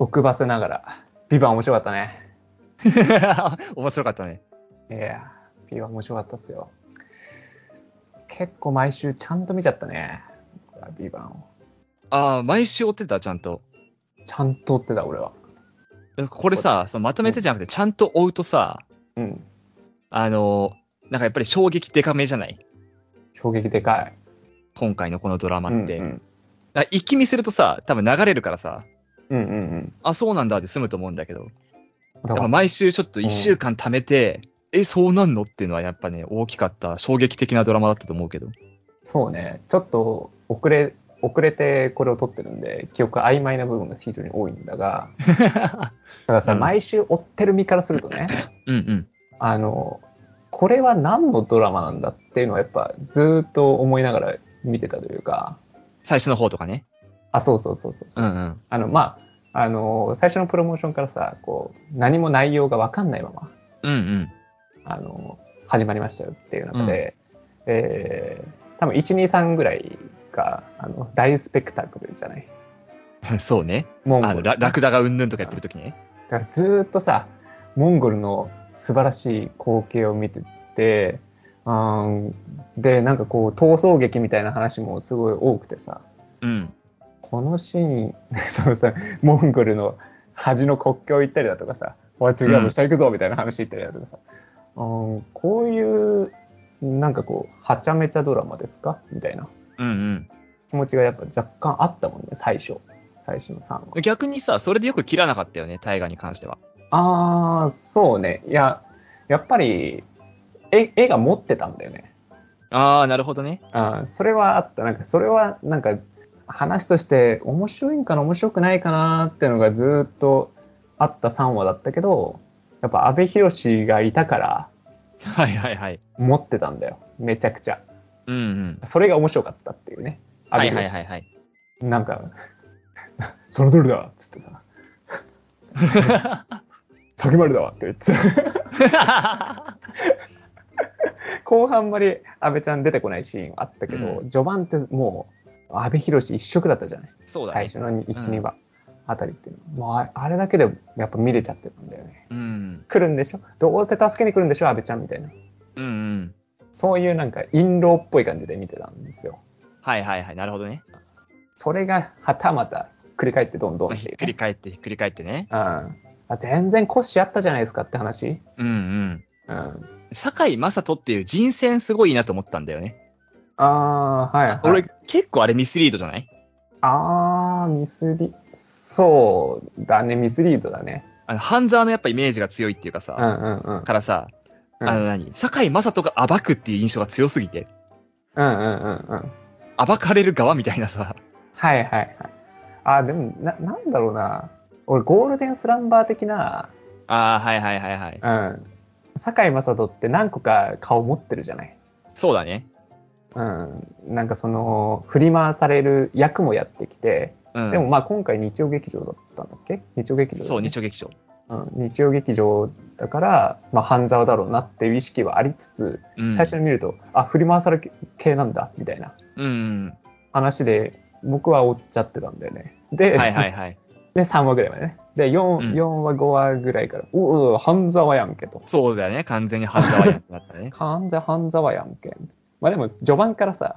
奥ばせながら、ビバン面白かったね。面白かったね。いや、ビバン面白かったっすよ。結構毎週ちゃんと見ちゃったね。ビバンを。ああ、毎週追ってた、ちゃんと。ちゃんと追ってた、俺は。これさ、そのまとめてじゃなくて、ちゃんと追うとさ、うん。あの、なんかやっぱり衝撃デカめじゃない？衝撃でかい。今回のこのドラマって。うんうん一気見するとさ、多分流れるからさ、うんうんうん。あ、そうなんだって済むと思うんだけど、だからぱ毎週ちょっと1週間貯めて、え、そうなんのっていうのはやっぱね、大きかった、衝撃的なドラマだったと思うけど。そうね、ちょっと遅れ、遅れてこれを撮ってるんで、記憶曖昧な部分が非常に多いんだが、だからさ、うん毎週追ってる身からするとね、うんうん。あの、これは何のドラマなんだっていうのはやっぱずーっと思いながら見てたというか、最初の方とかね。あ、そうそうそうそうそう、うんうん。あの、まあ、あの、最初のプロモーションからさ、こう、何も内容がわかんないまま、うんうん。あの、始まりましたよっていう中で、えー、多分1、2、3ぐらいが、あの、大スペクタクルじゃない？そうね。モンゴル。あの、ララクダがうんぬんとかやってる時ね。だからずーっとさ、モンゴルの素晴らしい光景を見てて、あーで、なんかこう、逃走劇みたいな話もすごい多くてさ、うん。このシーン、そうさ、モンゴルの端の国境行ったりだとかさ、おい、次は下行くぞみたいな話行ったりだとかさ、うん、こういう、なんかこう、はちゃめちゃドラマですか？みたいなうんうん。気持ちがやっぱ若干あったもんね、最初。最初の3話。逆にさ、それでよく切らなかったよね、大河に関しては。ああ、そうね。いや、やっぱり、絵絵が持ってたんだよね。ああ、なるほどね。あーそれはあった。なんか、それは、なんか、話として面白いんかな、面白くないかなっていうのがずーっとあった3話だったけど、やっぱ阿部寛がいたからはいはいはい。持ってたんだよ。めちゃくちゃ。うんうん。それが面白かったっていうね。阿部はい寛はいはいはい。なんか、その通りだっつってさ、先丸だわって言ってさ 後半まで安倍ちゃん出てこないシーンあったけど、う序盤ってもう阿部寛一色だったじゃない？そうだね。最初の1、うん2話あたりっていうのもうああれだけでやっぱ見れちゃってたんだよねうん。来るんでしょ？どうせ助けに来るんでしょ？安倍ちゃんみたいなうんうん。そういうなんか印籠っぽい感じで見てたんですよはいはいはい。なるほどね。それがはたまたひっくり返ってどんどんねひっくり返ってひっくり返ってね。うん、あ全然コシあったじゃないですかって話、うんうん。うん、堺雅人っていう人選すごいいいなと思ったんだよね。ああはい、はい、俺結構あれミスリードじゃない？ああミスリそうだね。ミスリードだね。あの、半沢のやっぱイメージが強いっていうかさ、うんうんうん。からさ、うん。あの何？堺雅人が暴くっていう印象が強すぎて、うんうんうんうん。暴かれる側みたいなさ、はいはいはい。あーでもななんだろうな。俺ゴールデンスランバー的なああ、はいはいはいはい。うん。堺雅人って何個か顔持ってるじゃない？そうだね。うんなんかその振り回される役もやってきて、うん。でもまあ今回日曜劇場だったんだっけ？日曜劇場ねそう、日曜劇場。うん、日曜劇場だから、まあ、半沢だろうなっていう意識はありつつ、うん、最初に見るとあ振り回される系なんだみたいな。話で僕は追っちゃってたんだよねで,、はいはいはい。で3話ぐらいまでねで 4,、うん4話5話ぐらいからおお半沢やんけとそうだよね。完全に半沢やってなったね。完全半沢やんけまあでも序盤からさ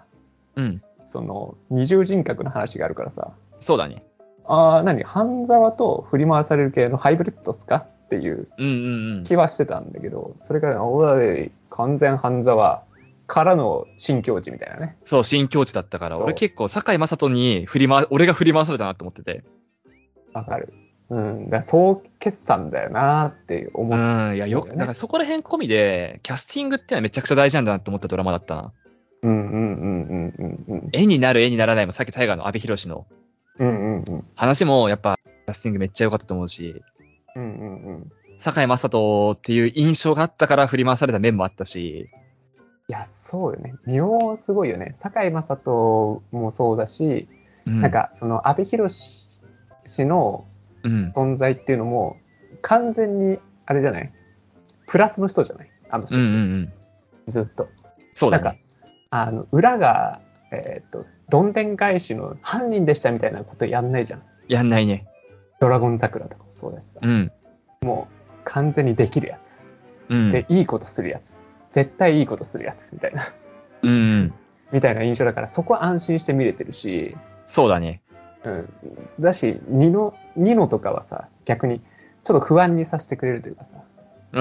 うん。その二重人格の話があるからさそうだね。ああ何？半沢と振り回される系のハイブリッドっすか？っていううんうんうん。気はしてたんだけど、それから、おい、完全半沢からの新境地みたいなね。そう、新境地だったから、そう俺結構堺雅人に振り回、俺が振り回されたなと思ってて。わかる。うん。だ総決算だよなって思うっん、いや、よく、だからそこら辺込みで、キャスティングってのはめちゃくちゃ大事なんだなと思ったドラマだったな。うんうんうんうんうんうん。絵になる絵にならないもさっき大河の阿部寛のうんうんうん。話もやっぱキャスティングめっちゃ良かったと思うし、うんうんうん。堺雅人っていう印象があったから振り回された面もあったし、いや、そうよね。妙すごいよね。堺雅人もそうだし、うん、なん、か、その、阿部寛氏のうん、存在っていうのも、完全に、あれじゃない？プラスの人じゃない？あの人、うんうんうん。ずっと。そうだなんかね。あの裏が、えーっとどんでん返しの犯人でしたみたいなことやんないじゃん。やんないね。ドラゴン桜とかもそうですさ、うん。もう完全にできるやつ。うん。で、いいことするやつ。絶対いいことするやつみたいな、うん。みたいな印象だから、そこは安心して見れてるし、そうだね。うん。だし、ニノ、ニノとかはさ、逆にちょっと不安にさせてくれるというかさ、うん。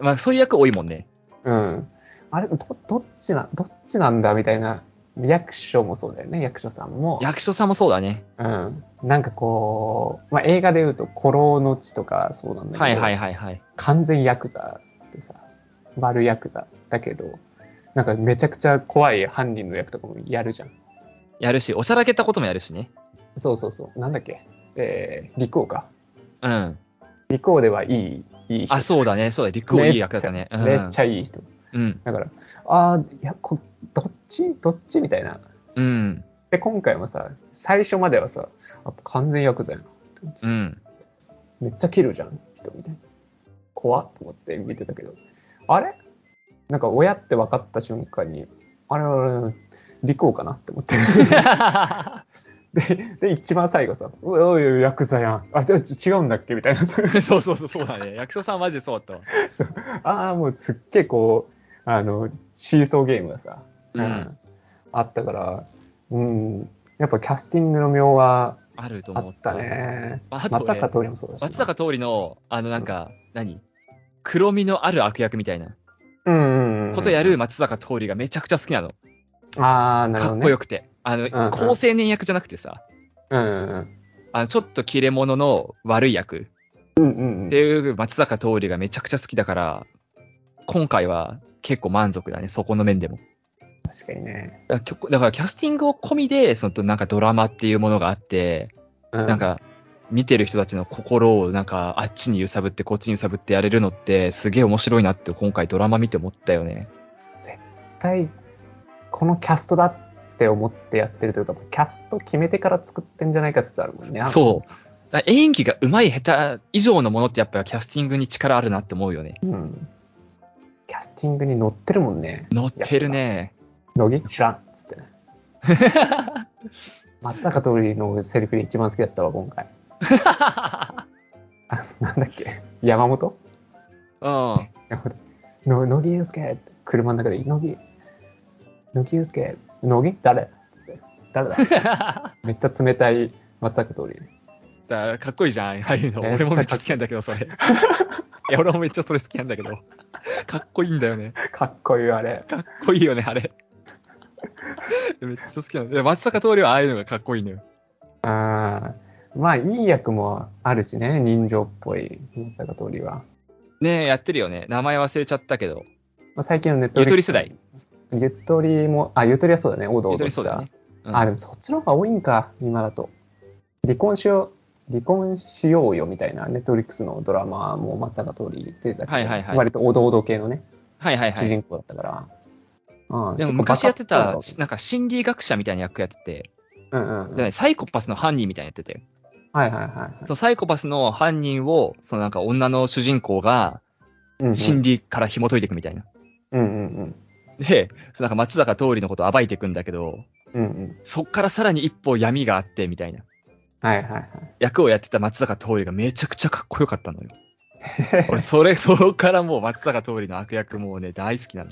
まあ、そういう役多いもんね。うん。あれ、ど、どっちな、どっちなんだみたいな、役所もそうだよね、役所さんも。役所さんもそうだね。うん。なんかこう、まあ、映画で言うと、古老の地とかそうなんだけど、はいはいはいはい。完全ヤクザってさ、悪ヤクザだけど、なんかめちゃくちゃ怖い犯人の役とかもやるじゃん。やるし、おしゃらけたこともやるしね。そうそうそう。なんだっけ？えー、陸王か。うん。陸王ではいい、いい人。あ、そうだね。そうだ。陸王いい役だったね。めっちゃいい。人。うん。だから、ああ、いや、こどっち？どっちみたいな。うん。で、今回もさ、最初まではさ、あ完全ヤクザやなうん。めっちゃ切るじゃん、人みたいな。怖っと思って見てたけど、あれ？なんか親って分かった瞬間に、あれあれ、陸王かなって思って。で、で、一番最後さ、おいおいヤクザやん。あ、で違うんだっけみたいな。そ うそうそうそう、だね。役所さんマジでそうだったわ。ああ、もうすっげえこう、あの、シーソーゲームがさ、うんあったから、うん、やっぱキャスティングの妙はあると思っ。たたね。あと松坂ね桃李もそうだしな。松坂桃李の、あのなんか、何？黒みのある悪役みたいなうんうんうん、ことやる松坂桃李がめちゃくちゃ好きなの。ああ、なるほかど、ね。っこよくて。あの、んうん高青年役じゃなくてさ、うんうんあのちょっと切れ者の悪い役うん。うんうんうんっていう松坂桃李がめちゃくちゃ好きだから、今回は結構満足だね、そこの面でも。確かにね。だからだからキャスティングを込みで、そのなんかドラマっていうものがあって、うなん、か見てる人たちの心をなんかあっちに揺さぶってこっちに揺さぶってやれるのってすげえ面白いなって今回ドラマ見て思ったよね。絶対、このキャストだって思ってやってるというか、キャスト決めてから作ってんじゃないか説あるもんね。そう。演技が上手い下手以上のものってやっぱキャスティングに力あるなって思うよね。う。うん。キャスティングに乗ってるもんね。乗ってるね。乃木知らんっつってね。松坂桃李のセリフで一番好きだったわ、今回。あなんだっけ？山本？うん。山本。の乃木祐介って車の中で、乃木、乃木祐介、乃木？誰？誰だ？めっちゃ冷たい松坂桃李。だかっこいいじゃん、ああいうの。俺もめっちゃ好きなんだけど、それ。いや、俺もめっちゃそれ好きなんだけど。かっこいいんだよね。かっこいいあれ。かっこいいよね、あれ。めっちゃ好きなんだ。で松坂桃李はああいうのがかっこいいのよ。あーまあ、いい役もあるしね、人情っぽい松坂桃李は。ねえ、やってるよね。名前忘れちゃったけど。まあ、最近のネットゆとり世代。ゆとりも、あ、ゆとりはそうだね、おどおどした。ね。うんあ、でもそっちの方が多いんか、今だと。離婚しよう、離婚しようよみたいな、ネットフリックスのドラマも松坂桃李出てたけ？ど、はいはいはい割とおどおど系のね、はいはいはい。主人公だったから。うんでも昔やってたなんか心理学者みたいな役やってて、うんうんうん。サイコパスの犯人みたいなやってて、はいはいはいはいそのサイコパスの犯人を、そのなんか女の主人公がうんうん。心理から紐解いていくみたいな。うんうんで、そのなんか松坂桃李のことを暴いていくんだけど、うん。うんうん。そっからさらに一歩闇があってみたいな。はいはいはい。役をやってた松坂桃李がめちゃくちゃかっこよかったのよ。俺、それ、そこからもう松坂桃李の悪役もうね、大好きなの。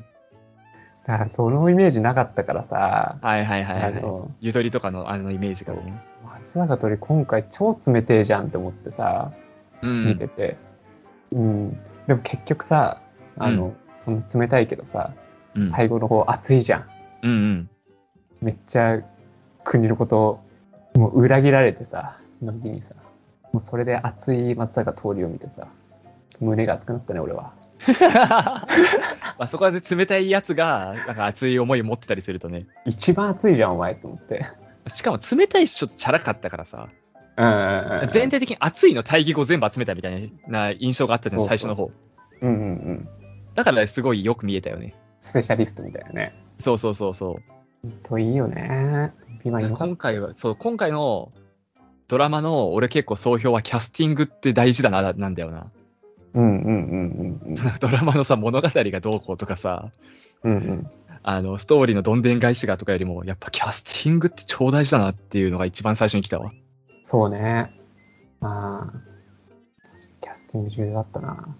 だからそのイメージなかったからさ、はいはいはい、はい。ゆとりとかのあのイメージがね。松坂桃李今回超冷てえじゃんって思ってさ、うん。見てて。うん。でも結局さ、あの、その冷たいけどさ、うん。最後の方熱いじゃん。うんうん。めっちゃ国のことをもう裏切られてさ、のんびりさ、もうそれで熱い松坂桃李を見てさ、胸が熱くなったね、俺は。まあそこはね、冷たいやつが、なんか熱い思いを持ってたりするとね。一番熱いじゃん、お前と思って。しかも冷たいし、ちょっとチャラかったからさ、うんうんうん。全体的に熱いの対義語全部集めたみたいな印象があったじゃん、そうそうそう最初の方。うんうんうん。だからすごいよく見えたよね。スペシャリストみたいなね。そうそうそうそう。といいよね。今。今回は、そう、今回のドラマの俺結構総評はキャスティングって大事だな、なんだよな。うんうんうんうん ドラマのさ、物語がどうこうとかさ、うん。うんうん。あの、ストーリーのどんでん返しがとかよりも、やっぱキャスティングって超大事だなっていうのが一番最初に来たわ。そうね。ああ、キャスティング重要だったな。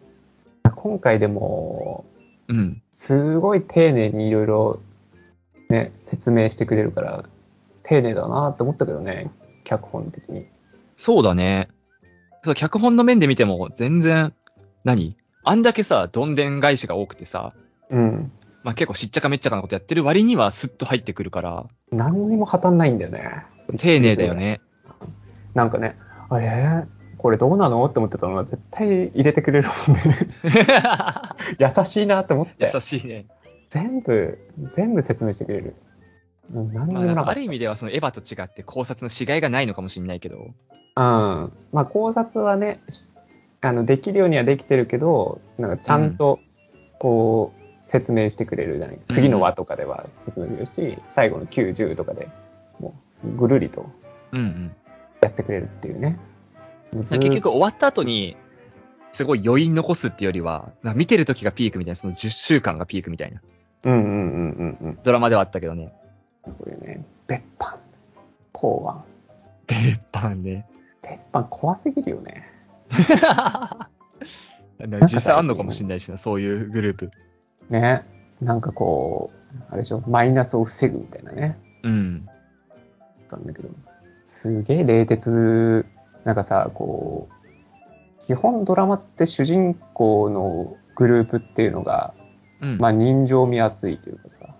今回でも、うん。すごい丁寧にいろいろね、説明してくれるから、丁寧だなって思ったけどね、脚本的に。そうだね。そう、脚本の面で見ても全然、何？あんだけさ、どんでん返しが多くてさ、うん。まあ結構しっちゃかめっちゃかなことやってる割にはスッと入ってくるから、何にも破綻ないんだよね。丁寧だよね。なんかね、あえー、これどうなの？って思ってたのが絶対入れてくれるもんね。優しいなって思って。優しいね。全部、全部説明してくれる。うん何もなかある意味ではそのエヴァと違って考察のしがいがないのかもしれないけど、うん。まあ考察はね、しあのできるようにはできてるけど、なんかちゃんとこう説明してくれるじゃない、次の話とかでは説明するし、最後の9、10とかでもうぐるりとうんうん。やってくれるっていうね。もうずー結局終わった後に、すごい余韻残すっていうよりは、見てる時がピークみたいな、その10週間がピークみたいなうんうんうんうんうん。ドラマではあったけどね。こういうね、別班、公安。別班ね。別班怖すぎるよね。実際あんのかもしれないしな、そういうグループ。ね。なんかこう、あれでしょ、マイナスを防ぐみたいなね。うん。なんだけど、すげえ冷徹、なんかさ、こう、基本ドラマって主人公のグループっていうのが、うん。まあ人情味厚いというかさ、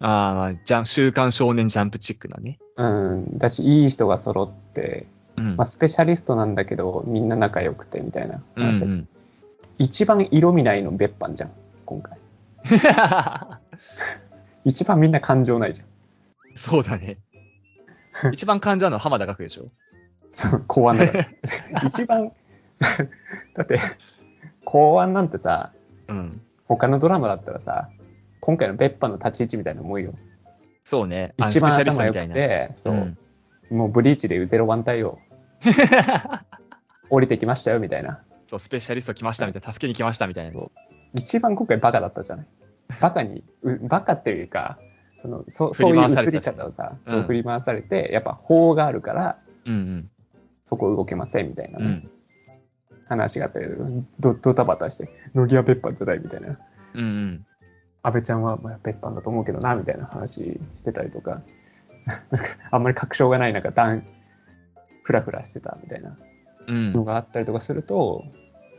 ああ、まあ、じゃ週刊少年ジャンプチックなね。うん、だし、いい人が揃って、うん。まあ、スペシャリストなんだけど、みんな仲良くてみたいなうんうん。一番色味ないの別班じゃん、今回。一番みんな感情ないじゃん。そうだね。一番感じるのは浜田岳でしょ。そう、公安だから。一番、だって、公安なんてさ、うん。他のドラマだったらさ、今回の別班の立ち位置みたいなもんよ。そうね。一番頭良く。て、そう、んもうブリーチでいうゼロワン対応、降りてきましたよみたいな。そう、スペシャリスト来ましたみたいな、助けに来ましたみたいな。一番今回バカだったじゃない。バカに、うバカっていうか、そのそそういう映り方をさ、うんそう振り回されて、やっぱ法があるから、うんそこ動けませんみたいなうん。うね、ん。話があったけど、ドドタバタして、乃木は別班じゃないみたいな。うんうん。安倍ちゃんはまあ別班だと思うけどな、みたいな話してたりとか、なんかあんまり確証がない中、だん、ふらふらしてたみたいなうんのがあったりとかすると、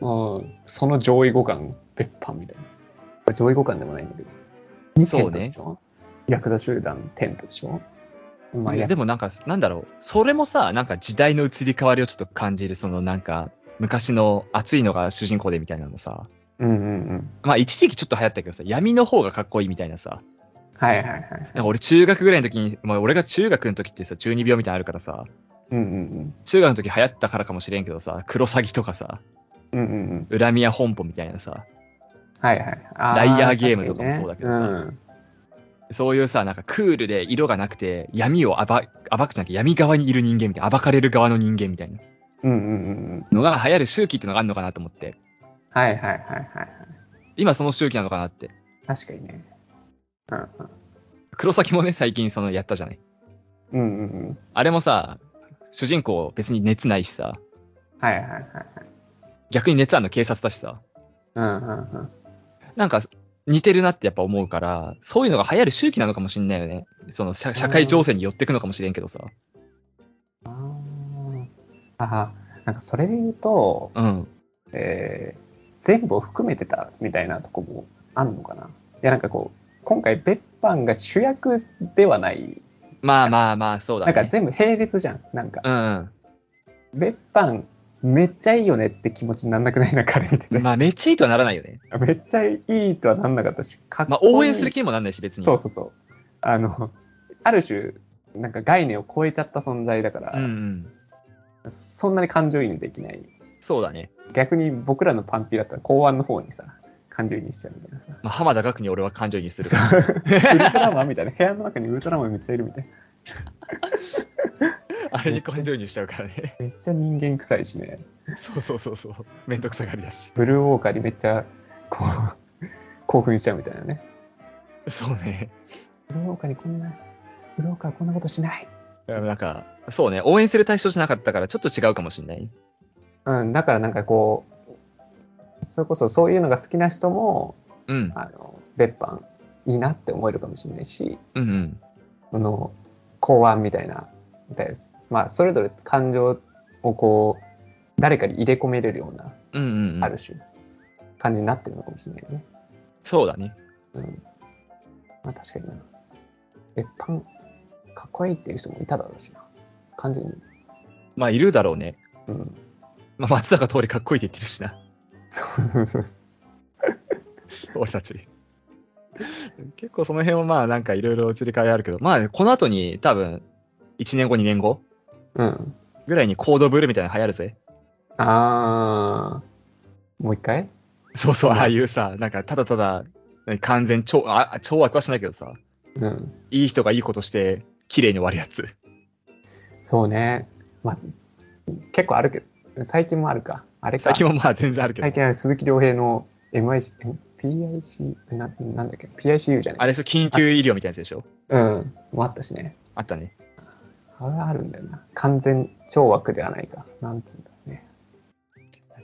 うん、その上位互換、別班みたいな。上位互換でもないんだけど。にそうねテントでしょ？ヤクザ集団テントでしょ？まあ、やでもなんか、なんだろう、それもさ、なんか時代の移り変わりをちょっと感じる、そのなんか、昔の熱いのが主人公でみたいなのさ、うんうんうん。まあ一時期ちょっと流行ったけどさ、闇の方がかっこいいみたいなさ、はいはいはい。なんか俺中学ぐらいの時に、まあ俺が中学の時ってさ、中二病みたいなのあるからさ、うんうん中学の時流行ったからかもしれんけどさ、クロサギとかさ、うん。うんうんうん。恨みや本舗みたいなさ、はいはい。あライアーゲームとかもそうだけどさ確かにねそういうさ、なんかクールで色がなくて、闇を暴暴くじゃなくて闇側にいる人間みたいな、暴かれる側の人間みたいなうん。うんうん。のが流行る周期ってのがあるのかなと思って、はいはいはいはいはい。今その周期なのかなって。確かにね。うんうん。黒崎もね、最近そのやったじゃない。うんうんうん。あれもさ、主人公別に熱ないしさ、はいはいはいはい。逆に熱あるの警察だしさ、うんうんうん。なんか似てるなってやっぱ思うから、そういうのが流行る周期なのかもしんないよね。その社社会情勢に寄ってくのかもしれんけどさ。あーあー、なんかそれで言うと、うん。えー全部を含めてたみたいなとこもあんのかな。いやなんかこう、今回別班が主役ではない。まあまあまあ、そうだね。なんか全部並列じゃん。なんか、うん別班めっちゃいいよねって気持ちになんなくない？な、彼見てて。うん。まあめっちゃいいとはならないよね。めっちゃいいとはなんなかったし、かっまあ応援する気にもなんないし別に。そうそうそう。あの、ある種、なんか概念を超えちゃった存在だから、うんうん。そんなに感情移入できない。そうだね。逆に僕らのパンピだったら公安の方にさ、感情移入しちゃうみたいなさ。まあ浜田岳に俺は感情移入するそかウルトラマンみたいな、部屋の中にウルトラマンめっちゃいるみたいな。あれに感情移入しちゃうからね。めっちゃ人間臭いしね。そうそうそうそう。めんどくさがりだし。ブルーウォーカーにめっちゃ、こう、興奮しちゃうみたいなね。そうね。ブルーウォーカーにこんな、ブルーウォーカーはこんなことしない。なんか、そうね。応援する対象じゃなかったからちょっと違うかもしんない。うん、だからなんかこう、それこそそういうのが好きな人も、うん。あの、別班いいなって思えるかもしれないし、うんうん。その、公安みたいな、みたいです。まあ、それぞれ感情をこう、誰かに入れ込めれるような、うんうんうん。ある種、感じになってるのかもしれないね。そうだね。うん。まあ確かにな。別班、かっこいいっていう人もいただろうしな。完全に。まあ、いるだろうね。うん。まあ、松坂通りかっこいいって言ってるしな。そうそうそう。俺たち。結構その辺はまあなんかいろいろ移り変わりあるけど、まあこの後に多分1年後2年後？うん。ぐらいにコードブルーみたいなの流行るぜ。あー。もう一回？そうそう、うんああいうさ、なんかただただ何完全超、あ、超悪はしないけどさ、うん。いい人がいいことして綺麗に終わるやつ。そうね。まあ、結構あるけど、最近もあるか。あれか。最近もまあ全然あるけど最。近ある鈴木亮平の MIC、え PIC、ななんだっけ ?PICU じゃないあれでしょ、緊急医療みたいなやつでしょ？うん。もあったしね。あったね。あれあるんだよな。完全超枠ではないか。なんつうんだろうね。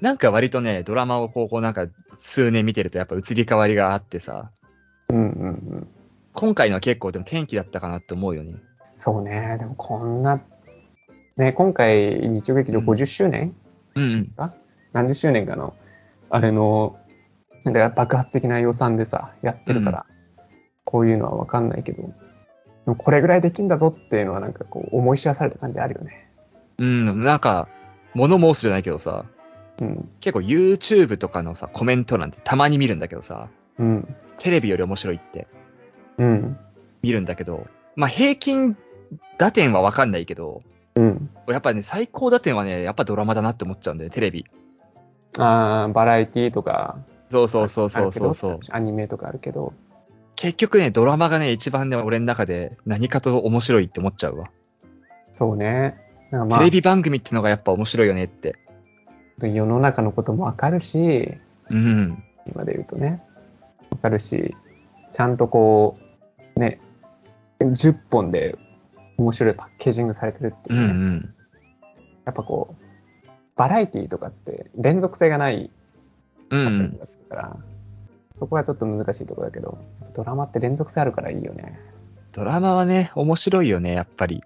なんか割とね、ドラマをこう、こうなんか数年見てるとやっぱ移り変わりがあってさ、うんうんうん。今回のは結構でも天気だったかなって思うよね。そうね。でもこんな、ね、今回日曜劇場うん50周年うんうんで。すか、何十周年かの、あれの、なんか爆発的な予算でさ、やってるから、こういうのはわかんないけど、でもこれぐらいできんだぞっていうのはなんかこう思い知らされた感じあるよね。うん、なんか、物申すじゃないけどさ、うん。結構 YouTube とかのさ、コメントなんてたまに見るんだけどさ、うん。テレビより面白いってうん。見るんだけど、まあ平均打点はわかんないけど、うん。やっぱね、最高打点はね、やっぱドラマだなって思っちゃうんだよね、テレビ。ああ、バラエティとか、そうそうそうそうそうそうアニメとかあるけど、結局ね、ドラマがね、一番ね、俺の中で何かと面白いって思っちゃうわ。そうね。なんかまあテレビ番組ってのがやっぱ面白いよねって。世の中のこともわかるし、うん。今で言うとね、わかるし、ちゃんとこう、ね、10本で面白いパッケージングされてるってうんういうね、ん。やっぱこう、バラエティとかって連続性がないうんかったりするから、そこがちょっと難しいところだけど、ドラマって連続性あるからいいよね。ドラマはね、面白いよね、やっぱり。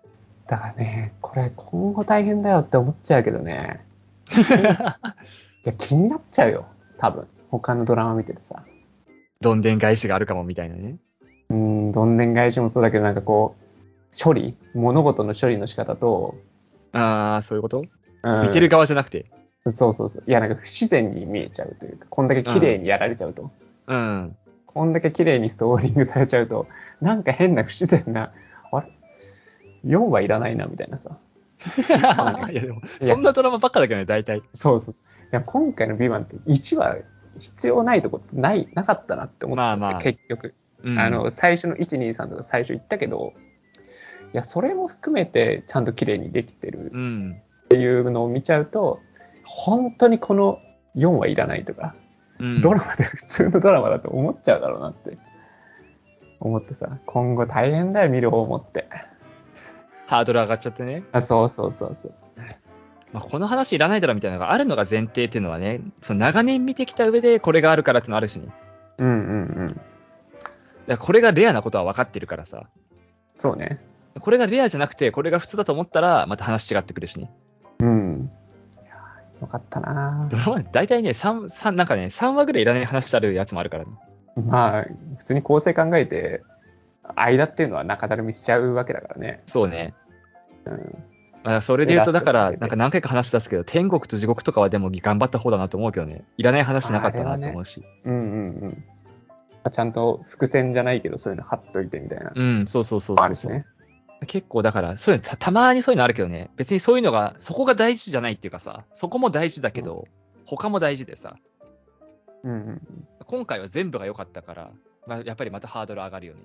だからね、これ今後大変だよって思っちゃうけどね、いや気になっちゃうよ、多分。他のドラマ見ててさ。どんでん返しがあるかもみたいなね。うん、どんでん返しもそうだけど、なんかこう、処理物事の処理の仕方と、ああ、そういうこと？うん見てる側じゃなくて。そうそうそう。いや、なんか不自然に見えちゃうというか、こんだけ綺麗にやられちゃうと。うん。こんだけ綺麗にストーリングされちゃうと、なんか変な不自然な、あれ ?4 はいらないな、みたいなさ。いやでも、そんなドラマばっかだけどね、大体。そうそう。いや、今回のビバンって1は必要ないとこない、なかったなって思っちゃって、まあまあ結局。うんあの、最初の1、2、3とか最初言ったけど、いや、それも含めてちゃんと綺麗にできてるうん。っていうのを見ちゃうと、本当にこの4はいらないとか、うん。ドラマで普通のドラマだと思っちゃうだろうなって思ってさ、今後大変だよ、見る方もって。ハードル上がっちゃってね。あそうそうそうそう。まあ、この話いらないだろみたいなのがあるのが前提っていうのはね、その長年見てきた上でこれがあるからってのあるしね。うんうんうん。だこれがレアなことは分かってるからさ。そうね。これがレアじゃなくて、これが普通だと思ったら、また話違ってくるしね。うん。よかったなドラマ、大体ね、3、三なんかね、3話ぐらいいらない話あるやつもあるからね。まあ、普通に構成考えて、間っていうのは中だるみしちゃうわけだからね。そうね。うん。まあ、それで言うと、でだから、なんか何回か話出すけど、天国と地獄とかはでも頑張った方だなと思うけどね。いらない話なかったなと思うし。うんうんうん。ちゃんと伏線じゃないけど、そういうの貼っといてみたいな。うん、そうそうそうそうそう、あるしね。結構だから、そういうのたたまにそういうのあるけどね、別にそういうのが、そこが大事じゃないっていうかさ、そこも大事だけど、他も大事でさ、うんうん。今回は全部が良かったから、まあ、やっぱりまたハードル上がるよね。